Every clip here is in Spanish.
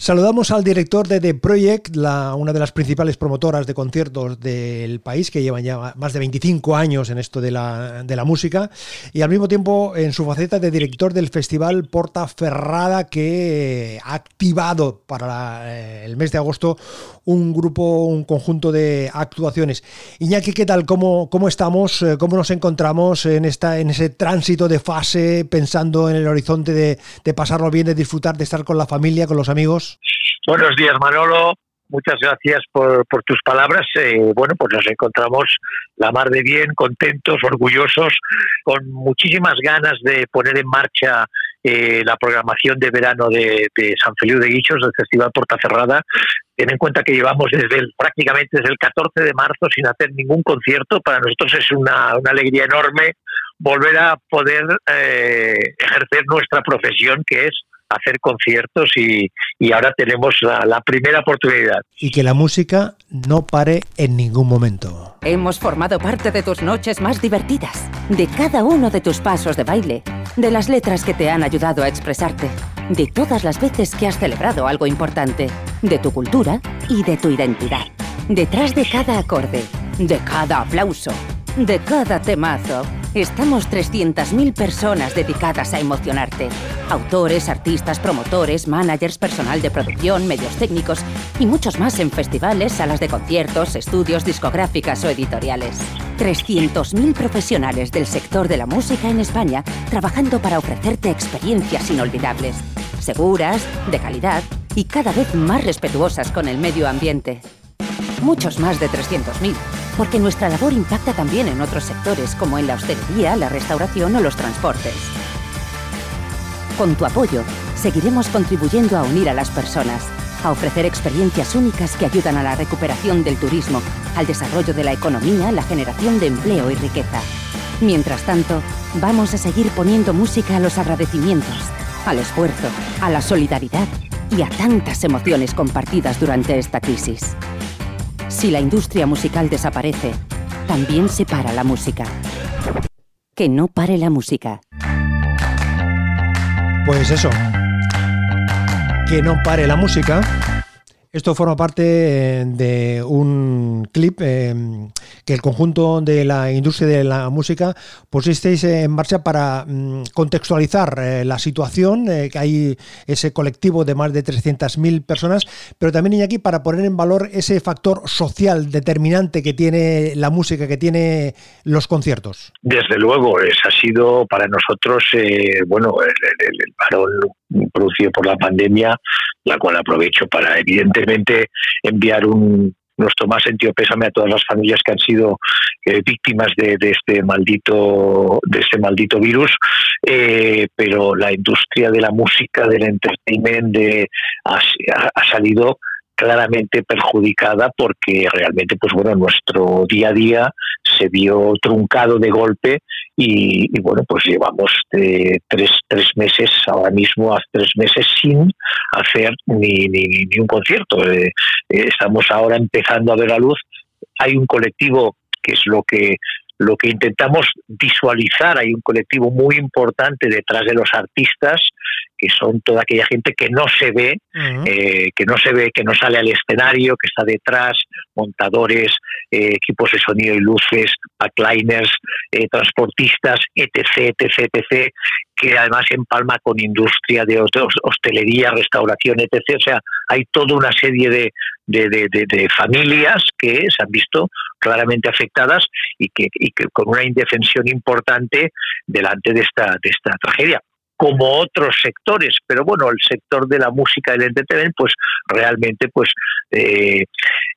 Saludamos al director de The Project, la, una de las principales promotoras de conciertos del país, que llevan ya más de 25 años en esto de la, de la música, y al mismo tiempo en su faceta de director del festival Porta Ferrada, que ha activado para eh, el mes de agosto un grupo, un conjunto de actuaciones. Iñaki, ¿qué tal? ¿Cómo, cómo estamos? Eh, ¿Cómo nos encontramos en, esta, en ese tránsito de fase, pensando en el horizonte de, de pasarlo bien, de disfrutar, de estar con la familia, con los amigos? Buenos días, Manolo. Muchas gracias por, tus palabras. Eh, bueno, pues nos encontramos la mar de bien, contentos, orgullosos, con muchísimas ganas de poner en marcha eh, la programación de verano de, de, San Feliu de Guichos, del Festival Porta Cerrada. Ten en cuenta que llevamos desde el, prácticamente desde el 14 de marzo sin hacer ningún concierto. Para nosotros es una, una alegría enorme volver a poder eh, ejercer nuestra profesión, que es hacer conciertos y, y ahora tenemos la, la, primera oportunidad. Y que la música no pare en ningún momento. Hemos formado parte de tus noches más divertidas, de cada uno de tus pasos de baile, de las letras que te han ayudado a expresarte, de todas las veces que has celebrado algo importante, de tu cultura y de tu identidad. Detrás de cada acorde, de cada aplauso, de cada temazo, estamos 300.000 personas dedicadas a emocionarte. Autores, artistas, promotores, managers, personal de producción, medios técnicos y muchos más en festivales, salas de conciertos, estudios, discográficas o editoriales. 300.000 profesionales del sector de la música en España trabajando para ofrecerte experiencias inolvidables, seguras, de calidad y cada vez más respetuosas con el medio ambiente. Muchos más de 300.000 porque nuestra labor impacta también en otros sectores como en la hostelería, la restauración o los transportes. Con tu apoyo, seguiremos contribuyendo a unir a las personas, a ofrecer experiencias únicas que ayudan a la recuperación del turismo, al desarrollo de la economía, la generación de empleo y riqueza. Mientras tanto, vamos a seguir poniendo música a los agradecimientos, al esfuerzo, a la solidaridad y a tantas emociones compartidas durante esta crisis. Si la industria musical desaparece, también se para la música. Que no pare la música. Pues eso. Que no pare la música. Esto forma parte de un clip eh, que el conjunto de la industria de la música pusisteis en marcha para mm, contextualizar eh, la situación, eh, que hay ese colectivo de más de 300.000 personas, pero también Iñaki para poner en valor ese factor social determinante que tiene la música, que tiene los conciertos. Desde luego, es, ha sido para nosotros, eh, bueno, el, el, el parón producido por la pandemia, la cual aprovecho para enviar un nuestro más sentido pésame a todas las familias que han sido eh, víctimas de, de, este maldito de este maldito virus. Eh, pero la industria de la música del entertainment ha, ha salido claramente perjudicada porque realmente pues bueno nuestro día a día se vio truncado de golpe y, y bueno pues llevamos eh, tres, tres meses ahora mismo a tres meses sin hacer ni, ni, ni un concierto. Eh, estamos ahora empezando a ver la luz. Hay un colectivo que es lo que lo que intentamos visualizar, hay un colectivo muy importante detrás de los artistas, que son toda aquella gente que no se ve, uh -huh. eh, que no se ve, que no sale al escenario, que está detrás, montadores, eh, equipos de sonido y luces, backliners, eh, transportistas, etc., etc., etc., que además empalma con industria de hostelería, restauración, etc. O sea, hay toda una serie de, de, de, de, de familias que se han visto claramente afectadas y que, y que con una indefensión importante delante de esta, de esta tragedia como otros sectores, pero bueno, el sector de la música y el entretenimiento, pues realmente, pues eh,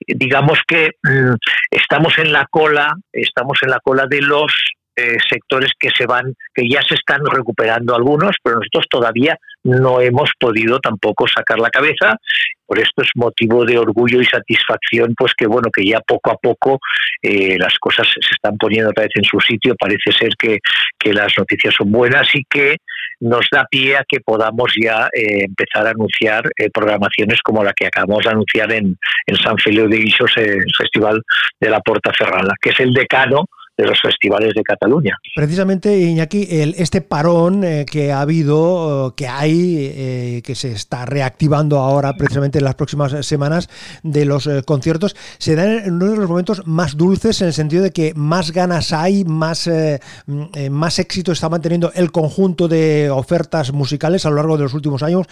digamos que mmm, estamos en la cola, estamos en la cola de los eh, sectores que se van, que ya se están recuperando algunos, pero nosotros todavía no hemos podido tampoco sacar la cabeza. Por esto es motivo de orgullo y satisfacción, pues que bueno, que ya poco a poco eh, las cosas se están poniendo otra vez en su sitio. Parece ser que, que las noticias son buenas y que nos da pie a que podamos ya eh, empezar a anunciar eh, programaciones como la que acabamos de anunciar en, en San Feliu de Guixos, el Festival de la Porta Ferrada, que es el decano de los festivales de Cataluña. Precisamente, Iñaki, el, este parón eh, que ha habido, que hay, eh, que se está reactivando ahora precisamente en las próximas semanas de los eh, conciertos, se da en uno de los momentos más dulces en el sentido de que más ganas hay, más, mm, más éxito está manteniendo el conjunto de ofertas musicales a lo largo de los últimos años.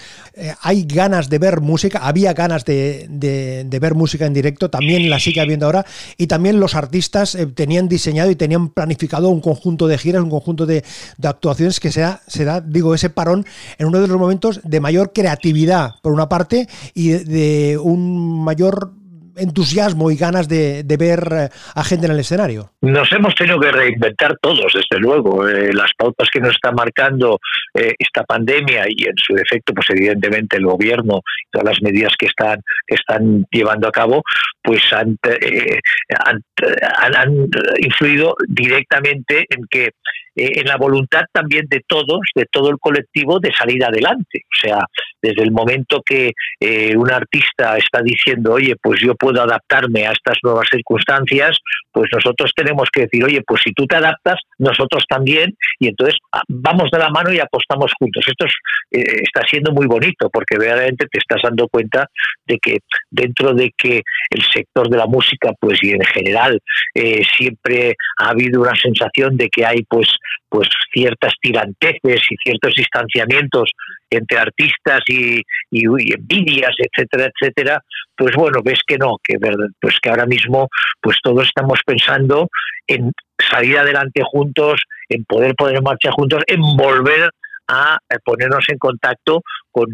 hay ganas de ver música, había ganas de, de ver música en directo, también la sigue habiendo ahora, y también los artistas tenían diseñado y tenían planificado un conjunto de giras, un conjunto de, actuaciones que se da, digo, ese parón en uno de los momentos de mayor creatividad, por una parte, y de un mayor entusiasmo y ganas de, ver eh, a gente en el escenario. Nos hemos tenido que reinventar todos, desde luego. Eh, las pautas que nos está marcando eh, esta pandemia y en su efecto, pues evidentemente el gobierno y todas las medidas que están, que están llevando a cabo, pues han, han influido directamente en que en la voluntad también de todos, de todo el colectivo, de salir adelante. O sea, desde el momento que eh, un artista está diciendo, oye, pues yo puedo adaptarme a estas nuevas circunstancias, pues nosotros tenemos que decir, oye, pues si tú te adaptas, nosotros también, y entonces ah, vamos de la mano y apostamos juntos. Esto eh, está siendo muy bonito porque verdaderamente te estás dando cuenta de que dentro de que el sector de la música, pues y en general, eh, siempre ha habido una sensación de que hay pues pues ciertas tiranteces y ciertos distanciamientos entre artistas y, envidias, etcétera, etcétera, pues bueno, ves que no, que pues que ahora mismo pues todos estamos pensando en salir adelante juntos, en poder poner en marcha juntos, en volver a ponernos en contacto con,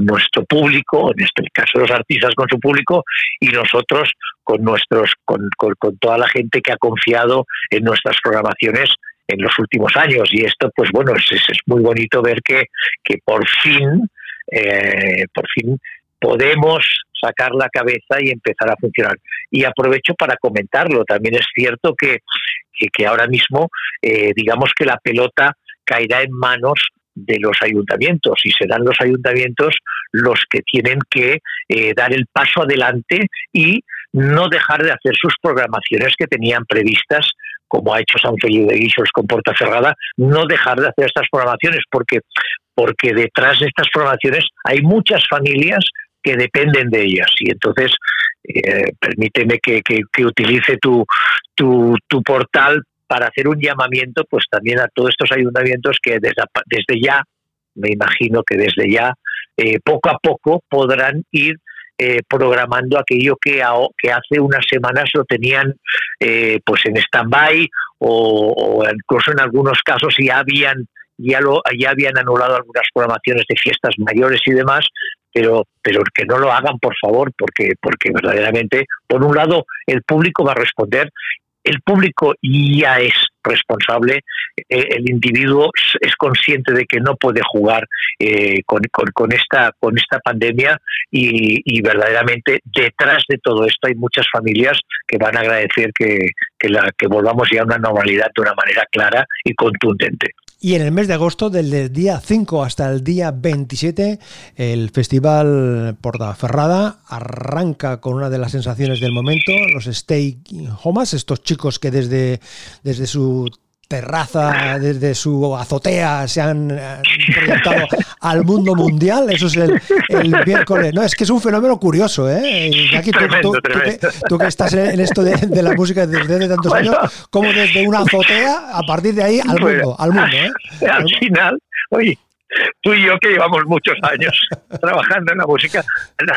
nuestro público, en este caso los artistas con su público y nosotros con nuestros con, con toda la gente que ha confiado en nuestras programaciones en los últimos años. Y esto pues bueno es, es muy bonito ver que, que por fin eh, por fin podemos sacar la cabeza y empezar a funcionar. Y aprovecho para comentarlo. También es cierto que, que, ahora mismo eh, digamos que la pelota caerá en manos de los ayuntamientos y serán los ayuntamientos los que tienen que eh, dar el paso adelante y no dejar de hacer sus programaciones que tenían previstas como ha hecho San Felipe de Guixos con Puerta Cerrada, no dejar de hacer estas programaciones, porque, porque detrás de estas programaciones hay muchas familias que dependen de ellas. Y entonces, eh, permíteme que, utilice tu, tu, portal para hacer un llamamiento pues también a todos estos ayuntamientos que desde, desde ya, me imagino que desde ya, eh, poco a poco podrán ir eh, programando aquello que, que hace unas semanas lo tenían eh, pues en stand-by o, incluso en algunos casos ya habían ya lo ya habían anulado algunas programaciones de fiestas mayores y demás pero pero que no lo hagan por favor porque porque verdaderamente por un lado el público va a responder el público ya es responsable, eh, el individuo es consciente de que no puede jugar eh, con, esta, con esta pandemia y, verdaderamente detrás de todo esto hay muchas familias que van a agradecer que, que, la, que volvamos ya a una normalidad de una manera clara y contundente. Y en el mes de agosto, del día 5 hasta el día 27, el Festival Portaferrada arranca con una de las sensaciones del momento, los Stay Homas, estos chicos que desde, desde su terraza, desde su azotea, se han eh, proyectado al mundo mundial. Eso es el, miércoles. No, es que es un fenómeno curioso, ¿eh? Aquí, tú, que estás en esto de, la música desde hace tantos años, como desde una azotea, a partir de ahí al mundo, al mundo, ¿eh? Al final, oye, tú y yo que llevamos muchos años trabajando en la música,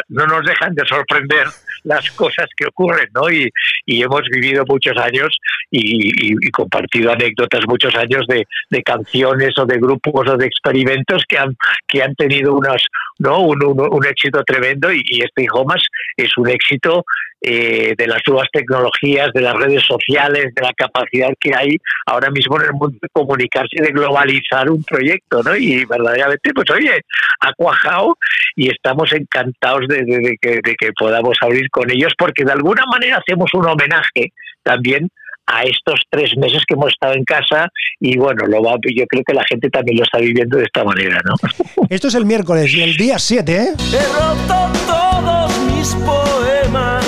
no nos dejan de sorprender las cosas que ocurren, ¿no? Y, hemos vivido muchos años y, compartido anécdotas muchos años de, canciones o de grupos o de experimentos que han, que han tenido unas, ¿no? Un, éxito tremendo y, y este Homas es un éxito eh, de las nuevas tecnologías, de las redes sociales, de la capacidad que hay ahora mismo en el mundo de comunicarse y de globalizar un proyecto, ¿no? Y verdaderamente, pues oye, ha cuajado y estamos encantados de, que, de que podamos abrir con ellos porque de alguna manera hacemos un homenaje también a estos tres meses que hemos estado en casa y bueno, lo va, yo creo que la gente también lo está viviendo de esta manera, ¿no? Esto es el miércoles y el día 7, ¿eh? He roto todos mis poemas.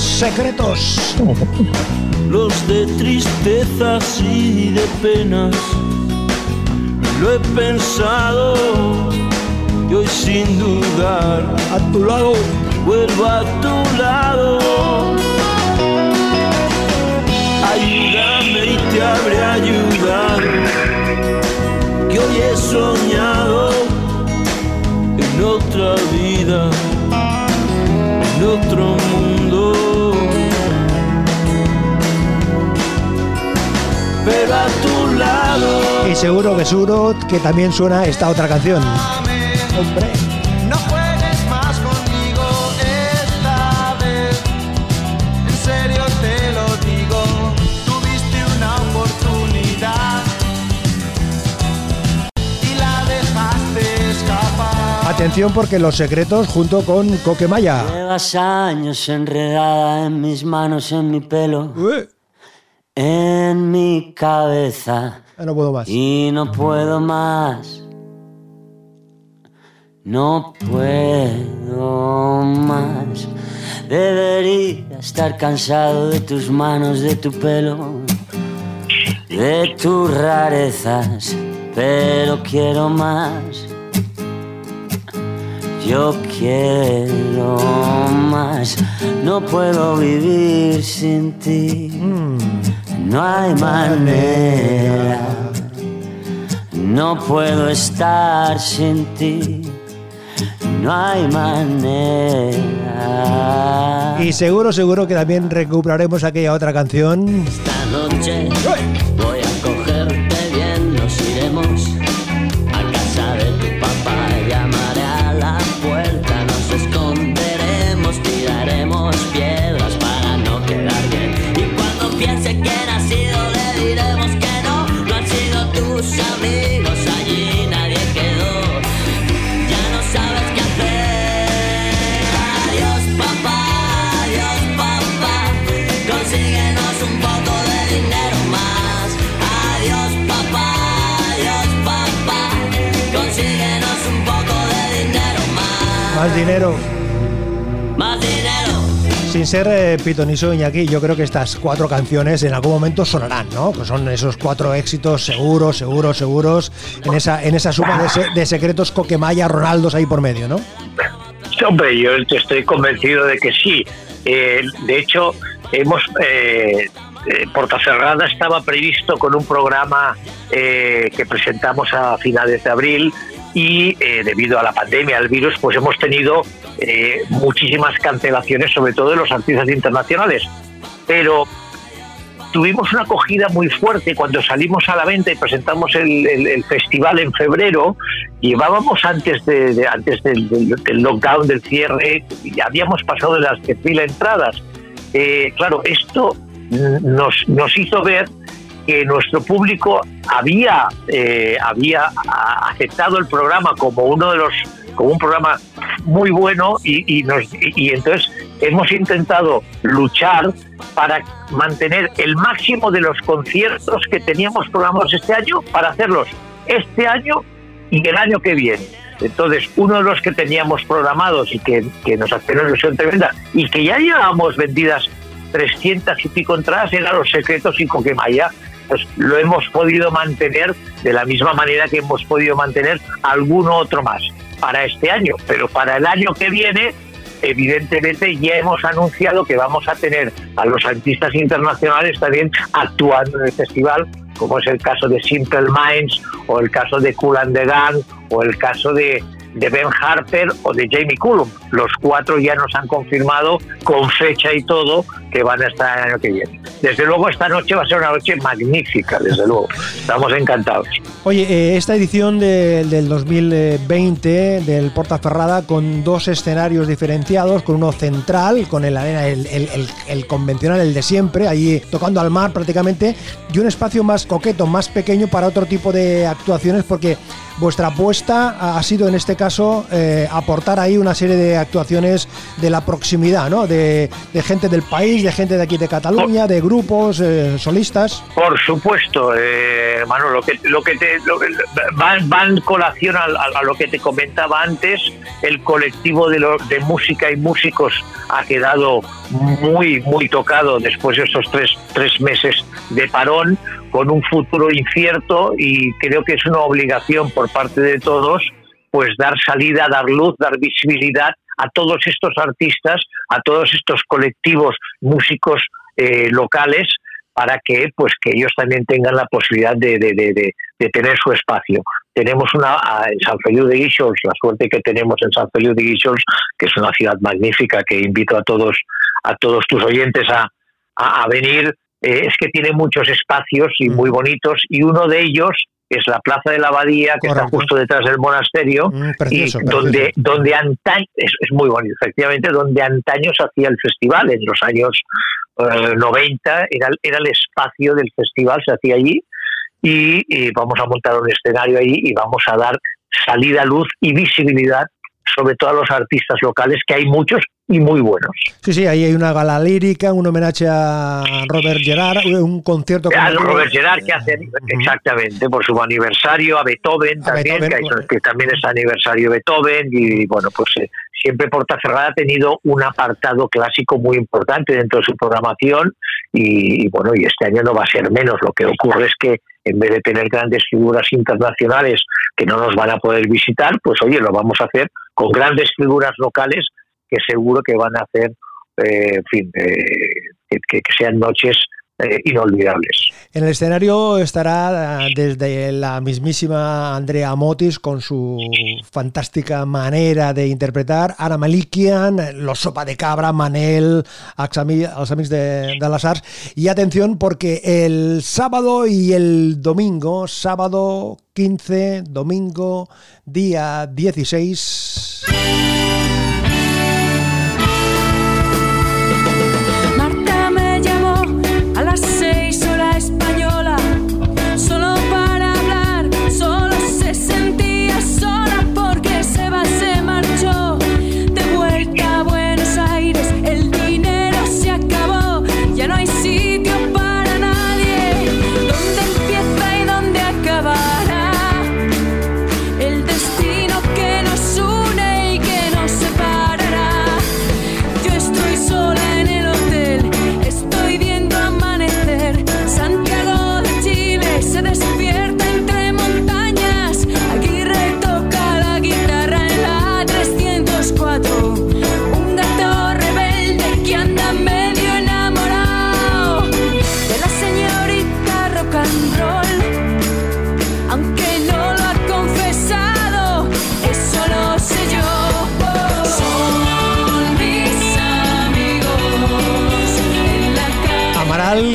Secretos. los de tristezas y de penas. Lo he pensado y hoy sin dudar a tu lado vuelvo a tu lado. Ayúdame y te habré ayudado, que hoy he soñado en otra vida, en otro mundo. Pero a tu lado. Y seguro que seguro que también suena esta otra canción. Hombre. Atención porque los secretos junto con Coquemaya. Llevas años enredada en mis manos, en mi pelo, en mi cabeza. Ah, no puedo más. Y no puedo más. No puedo más. Debería estar cansado de tus manos, de tu pelo, de tus rarezas, pero quiero más. Yo quiero más, no puedo vivir sin ti. No hay manera, no puedo estar sin ti. No hay manera. Y seguro, seguro que también recuperaremos aquella otra canción. Esta noche piense quién ha sido, le diremos que no, no han sido tus amigos. Allí nadie quedó, ya no sabes qué hacer. Adiós, papá, adiós, papá, consíguenos un poco de dinero más. Adiós, papá, adiós, papá, consíguenos un poco de dinero más. Más dinero. Sin ser eh, pitonizo Iñaki, yo creo que estas cuatro canciones en algún momento sonarán, ¿no? Que son esos cuatro éxitos seguros, seguros, seguros, en esa, en esa suma de, se- de secretos Coquemaya, Ronaldos ahí por medio, ¿no? Hombre, yo estoy convencido de que sí. Eh, de hecho, hemos eh, eh, Portaferrada estaba previsto con un programa eh, que presentamos a finales de abril y eh, debido a la pandemia, al virus, pues hemos tenido eh, muchísimas cancelaciones, sobre todo de los artistas internacionales. Pero tuvimos una acogida muy fuerte cuando salimos a la venta y presentamos el, festival en febrero. Llevábamos antes de, antes del, lockdown, del cierre, ya habíamos pasado de las 10.000 entradas. Eh, claro, esto nos, nos hizo ver que nuestro público había eh, había aceptado el programa como uno de los como un programa muy bueno y, y nos y entonces hemos intentado luchar para mantener el máximo de los conciertos que teníamos programados este año para hacerlos este año y el año que viene. Entonces, uno de los que teníamos programados y que, que nos hace una ilusión tremenda y que ya llevábamos vendidas 300 y pico entradas era Los Secretos y Coquemaya. Pues lo hemos podido mantener de la misma manera que hemos podido mantener alguno otro más para este año. Pero para el año que viene, evidentemente ya hemos anunciado que vamos a tener a los artistas internacionales también actuando en el festival, como es el caso de Simple Minds, o el caso de Cool and the Gang, o el caso de, de Ben Harper o de Jamie Cullum. Los cuatro ya nos han confirmado con fecha y todo que van a estar el año que viene. Desde luego esta noche va a ser una noche magnífica, desde luego. Estamos encantados. Oye, eh, esta edición de- del 2020 del Portaferrada con dos escenarios diferenciados, con uno central, con el arena, el, el- el- el convencional, el de siempre, ahí tocando al mar prácticamente, y un espacio más coqueto, más pequeño para otro tipo de actuaciones, porque vuestra apuesta ha sido en este caso eh, aportar ahí una serie de actuaciones de la proximidad, ¿no? De, gente del país, de gente de aquí de Cataluña, de grupos, eh, solistas. Por supuesto, eh, lo que, lo que te van, van colación a, lo que te comentaba antes, el colectivo de, de música y músicos ha quedado muy, muy tocado después de estos tres, tres meses de parón, con un futuro incierto y creo que es una obligación por parte de todos pues dar salida, dar luz, dar visibilidad a todos estos artistas, a todos estos colectivos músicos eh, locales para que pues que ellos también tengan la posibilidad de, de, tener su espacio. Tenemos una en San Feliu de Guíxols, la suerte que tenemos en San Feliu de Guíxols, que es una ciudad magnífica que invito a todos a todos tus oyentes a, a, venir, eh, es que tiene muchos espacios y muy bonitos y uno de ellos es la Plaza de la Abadía, que está justo detrás del monasterio, mm, y donde, donde antaño, es, muy bonito, efectivamente, donde antaño se hacía el festival, en los años 90 eh, era, era el espacio del festival, se hacía allí, y, vamos a montar un escenario ahí y vamos a dar salida, luz y visibilidad sobre todo a los artistas locales, que hay muchos y muy buenos. Sí, sí, ahí hay una gala lírica, un homenaje a Robert Gerard, un concierto... A Robert Gerard que hace, exactamente, por su aniversario, a Beethoven también, Que, también es aniversario de Beethoven, y bueno, pues eh, siempre Portaferrada ha tenido un apartado clásico muy importante dentro de su programación, y, bueno, y este año no va a ser menos. Lo que ocurre es que en vez de tener grandes figuras internacionales que no nos van a poder visitar, pues oye, lo vamos a hacer con grandes figuras locales que seguro que van a hacer, eh, en fin, eh, que, sean noches eh, inolvidables. En el escenario estará desde la mismísima Andrea Motis con su fantástica manera de interpretar, Ana Malikian, Los Sopa de Cabra, Manel, los amigos de, de. Y atención porque el sábado y el domingo, sábado 15, domingo día 16...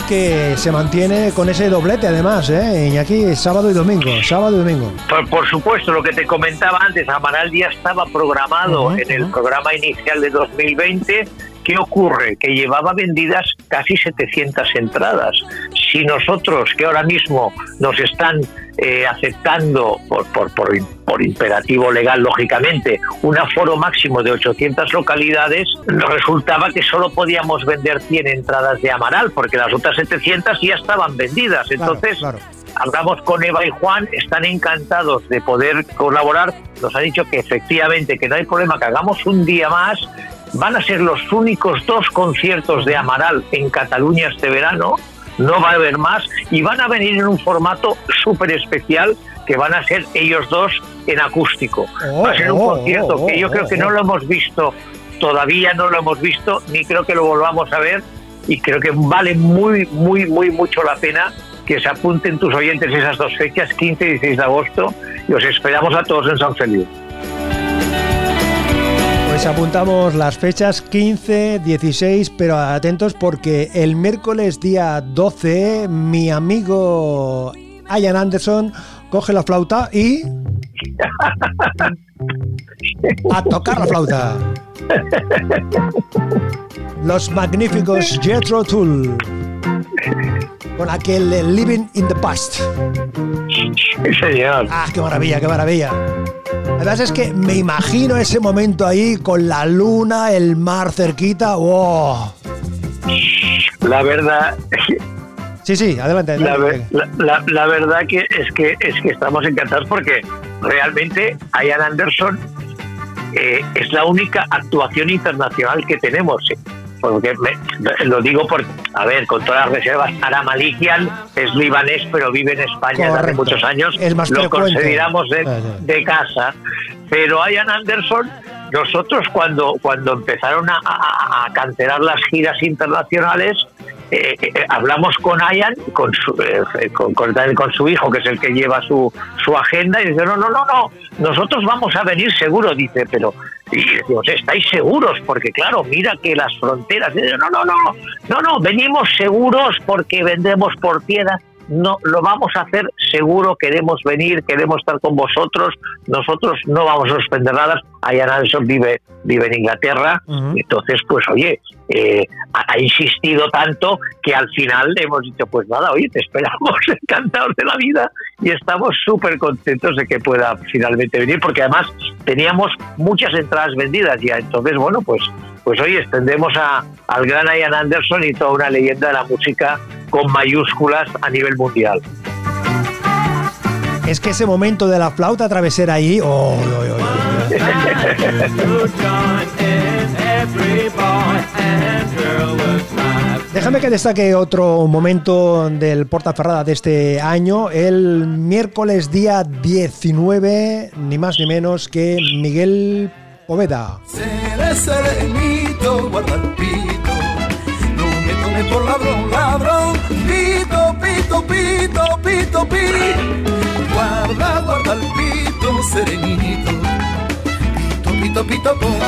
que se mantiene con ese doblete además, ¿eh? Iñaki, sábado y domingo, sábado y domingo. Por, supuesto, lo que te comentaba antes, Amaral ya estaba programado en el programa inicial de 2020. ¿Qué ocurre? Que llevaba vendidas casi 700 entradas. Si nosotros, que ahora mismo nos están eh, aceptando por, por, por, por, imperativo legal, lógicamente, un aforo máximo de 800 localidades, resultaba que solo podíamos vender 100 entradas de Amaral, porque las otras 700 ya estaban vendidas. Entonces, hablamos con Eva y Juan, están encantados de poder colaborar. Nos han dicho que efectivamente, que no hay problema, que hagamos un día más. Van a ser los únicos dos conciertos de Amaral en Cataluña este verano no va a haber más y van a venir en un formato súper especial que van a ser ellos dos en acústico. va a ser un oh, concierto oh, que yo creo que no lo hemos visto, todavía no lo hemos visto, ni creo que lo volvamos a ver y creo que vale muy, muy, muy mucho la pena que se apunten tus oyentes esas dos fechas, 15 y 16 de agosto, y os esperamos a todos en San Felipe. Pues apuntamos las fechas 15, 16, pero atentos porque el miércoles día 12 mi amigo Ian Anderson coge la flauta y... a tocar la flauta. Los magníficos Jetro Tool con aquel Living in the Past. Sí, señor. Ah, qué maravilla, qué maravilla. Además es que me imagino ese momento ahí con la luna, el mar cerquita. ¡Wow! La verdad, Sí, sí, adelante. la, adelante. ver- la- la- la verdad que es que es que estamos encantados porque realmente Ian Anderson eh, es la única actuación internacional que tenemos. Eh. Porque me- lo digo por, a ver, con todas las reservas, Ara Malikian es libanés, pero vive en España desde hace muchos años. Más lo consideramos de, casa. Pero Ian Anderson, nosotros cuando, cuando empezaron a, a- a cancelar las giras internacionales, eh, eh, hablamos con Ian, con su, eh, con, con- con su hijo, que es el que lleva su, su agenda, y dice, no, no, no, no, nosotros vamos a venir seguro, dice, pero... Y decimos, ¿estáis seguros? Porque claro, mira que las fronteras... No, no, no, no, no, venimos seguros porque vendemos por piedra. No, lo vamos a hacer seguro, queremos venir, queremos estar con vosotros, nosotros no vamos a suspender nada. Ian Anderson vive, vive en Inglaterra, entonces, pues oye, eh, ha, ha insistido tanto que al final le hemos dicho, pues nada, oye, te esperamos encantados de la vida y estamos súper contentos de que pueda finalmente venir, porque además teníamos muchas entradas vendidas ya, entonces, bueno, pues, pues hoy extendemos a, al gran Ian Anderson y toda una leyenda de la música con mayúsculas a nivel mundial. Es que ese momento de la flauta travesera ahí. oh, oh, oh, oh, oh. Déjame que destaque otro momento del Portaferrada de este año. El miércoles día 19, ni más ni menos que Miguel Poveda. Seré serenito, guarda el pito. No me tome por ladrón, ladrón. Pito, pito, pito, pito, pito. Guarda, guarda el pito, serenito. Pito, pito, pito, pum.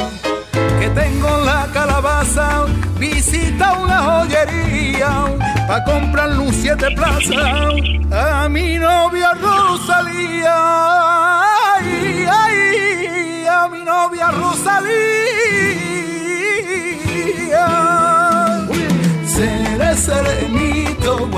Que tengo en la calabaza. Visita una joyería. Pa' comprar luz siete plaza. A mi novia Rosalía. Ay, ay, a mi novia Rosalía. Seré serenito.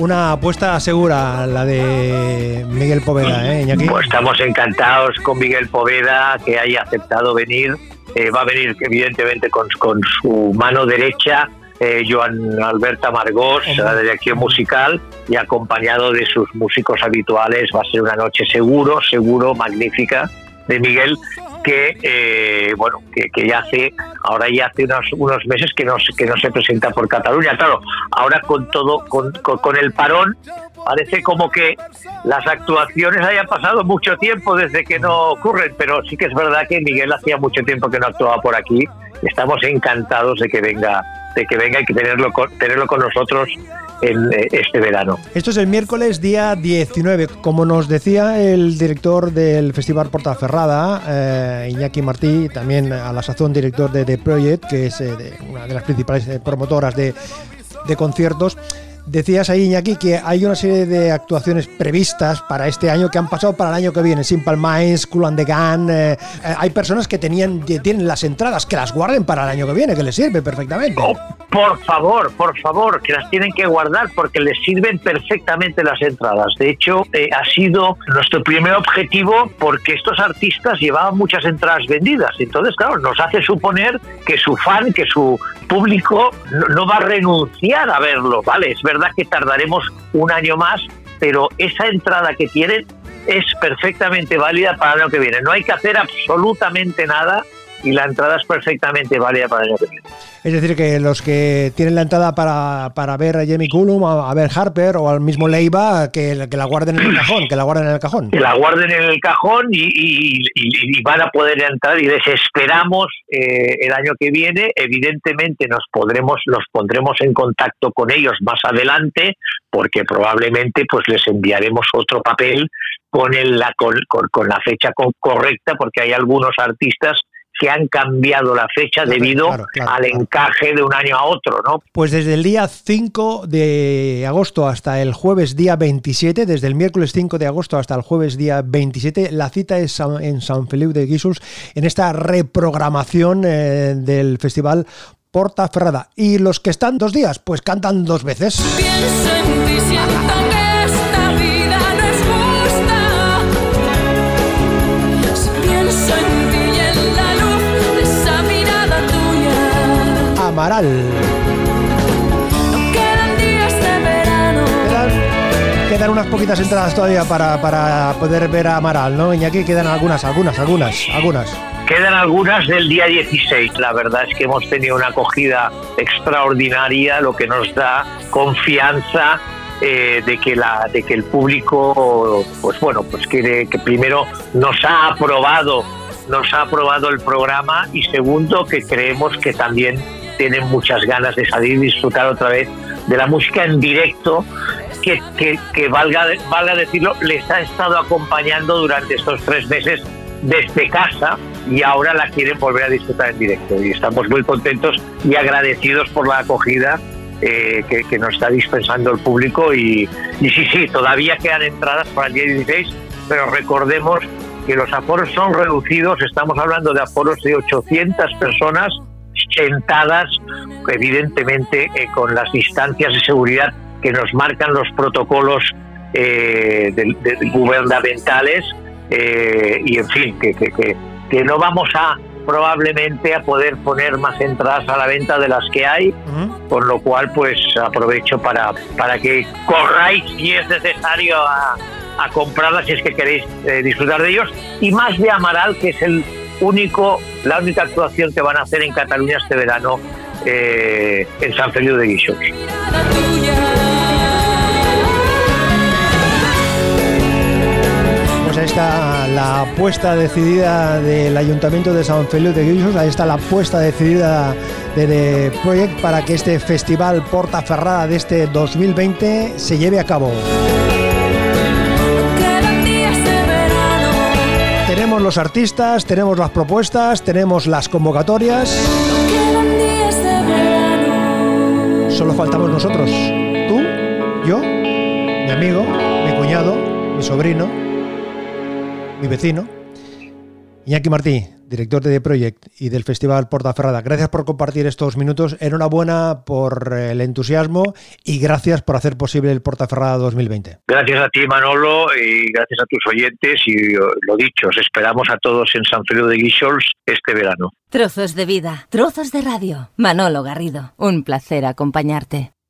Una apuesta segura, la de Miguel Poveda, ¿eh, Iñaki? Pues estamos encantados con Miguel Poveda, que haya aceptado venir. Eh, va a venir, evidentemente, con, con su mano derecha, eh, Joan Alberta Margós, la dirección musical, y acompañado de sus músicos habituales. Va a ser una noche seguro, seguro, magnífica de Miguel que eh, bueno que, que ya hace ahora ya hace unos, unos meses que no que no se presenta por Cataluña. Claro ahora con todo con, con- con el parón parece como que las actuaciones hayan pasado mucho tiempo desde que no ocurren pero sí que es verdad que Miguel hacía mucho tiempo que no actuaba por aquí. Estamos encantados de que venga de que venga y que tenerlo con, tenerlo con nosotros eh, este verano Esto es el miércoles día 19. Como nos decía el director del Festival Portaferrada, eh, Iñaki Martí, también a la sazón director de The Project, que es eh, una de las principales eh, promotoras de conciertos. Decías ahí, Iñaki, que hay una serie de actuaciones previstas para este año que han pasado para el año que viene. Simple Minds, Cool and the eh, eh, hay personas que tenían, que tienen las entradas, que las guarden para el año que viene, que les sirve perfectamente. Oh, por favor, por favor, que las tienen que guardar porque les sirven perfectamente las entradas. De hecho, eh, ha sido nuestro primer objetivo porque estos artistas llevaban muchas entradas vendidas. Entonces, claro, nos hace suponer que su fan, que su público no, no va a renunciar a verlo, ¿vale? Es verdad que tardaremos un año más, pero esa entrada que tienen es perfectamente válida para el año que viene. No hay que hacer absolutamente nada y la entrada es perfectamente válida para el año que viene. Es decir, que los que tienen la entrada para, para ver a Jamie Cullum, a, a ver Harper o al mismo Leiva, que, que la guarden en el cajón, que la guarden en el cajón. que la guarden en el cajón y, y- y- y van a poder entrar y les esperamos eh, el año que viene. Evidentemente nos podremos, nos pondremos en contacto con ellos más adelante porque probablemente pues les enviaremos otro papel con, el, la, con, con- con la fecha co- correcta porque hay algunos artistas que han cambiado la fecha Claro, debido claro, claro, al claro. encaje de un año a otro, ¿no? Pues desde el día 5 de agosto hasta el jueves día 27, desde el miércoles 5 de agosto hasta el jueves día 27, la cita es en San Feliu de Guíxols en esta reprogramación eh, del festival Porta Ferrada. Y los que están dos días, pues cantan dos veces. Amaral. Quedan, unas poquitas entradas todavía para, para poder ver a Amaral, ¿no, Iñaki? Quedan algunas, algunas, algunas, algunas. Quedan algunas del día 16. La verdad es que hemos tenido una acogida extraordinaria, lo que nos da confianza eh, de que la de que el público pues bueno pues que, que primero nos ha aprobado nos ha aprobado el programa y segundo que creemos que también tienen muchas ganas de salir y disfrutar otra vez de la música en directo que, que, valga, valga decirlo, les ha estado acompañando durante estos tres meses desde casa y ahora la quieren volver a disfrutar en directo. Y estamos muy contentos y agradecidos por la acogida eh, que, nos está dispensando el público. Y, y sí, sí, todavía quedan entradas para el día 16, pero recordemos que los aforos son reducidos, estamos hablando de aforos de 800 personas sentadas, evidentemente eh, con las distancias de seguridad que nos marcan los protocolos eh, de, de gubernamentales eh, y en fin, que, que, que, que, no vamos a probablemente a poder poner más entradas a la venta de las que hay, uh -huh. con lo cual pues aprovecho para, para que corráis si es necesario a, a comprarlas si es que queréis eh, disfrutar de ellos y más de Amaral que es el único la única actuación que van a hacer en Cataluña este verano eh, en San Feliu de Guixols. Pues ahí está la apuesta decidida del Ayuntamiento de San Feliu de Guixols, ahí está la apuesta decidida de Project para que este festival Portaferrada de este 2020 se lleve a cabo. Los artistas, tenemos las propuestas, tenemos las convocatorias. Solo faltamos nosotros. Tú, yo, mi amigo, mi cuñado, mi sobrino, mi vecino. Iñaki Martí, director de The Project y del Festival Portaferrada. Gracias por compartir estos minutos. Enhorabuena por el entusiasmo y gracias por hacer posible el Portaferrada 2020. Gracias a ti, Manolo, y gracias a tus oyentes. Y lo dicho, os esperamos a todos en San Feliu de Guixols este verano. Trozos de vida, trozos de radio. Manolo Garrido, un placer acompañarte.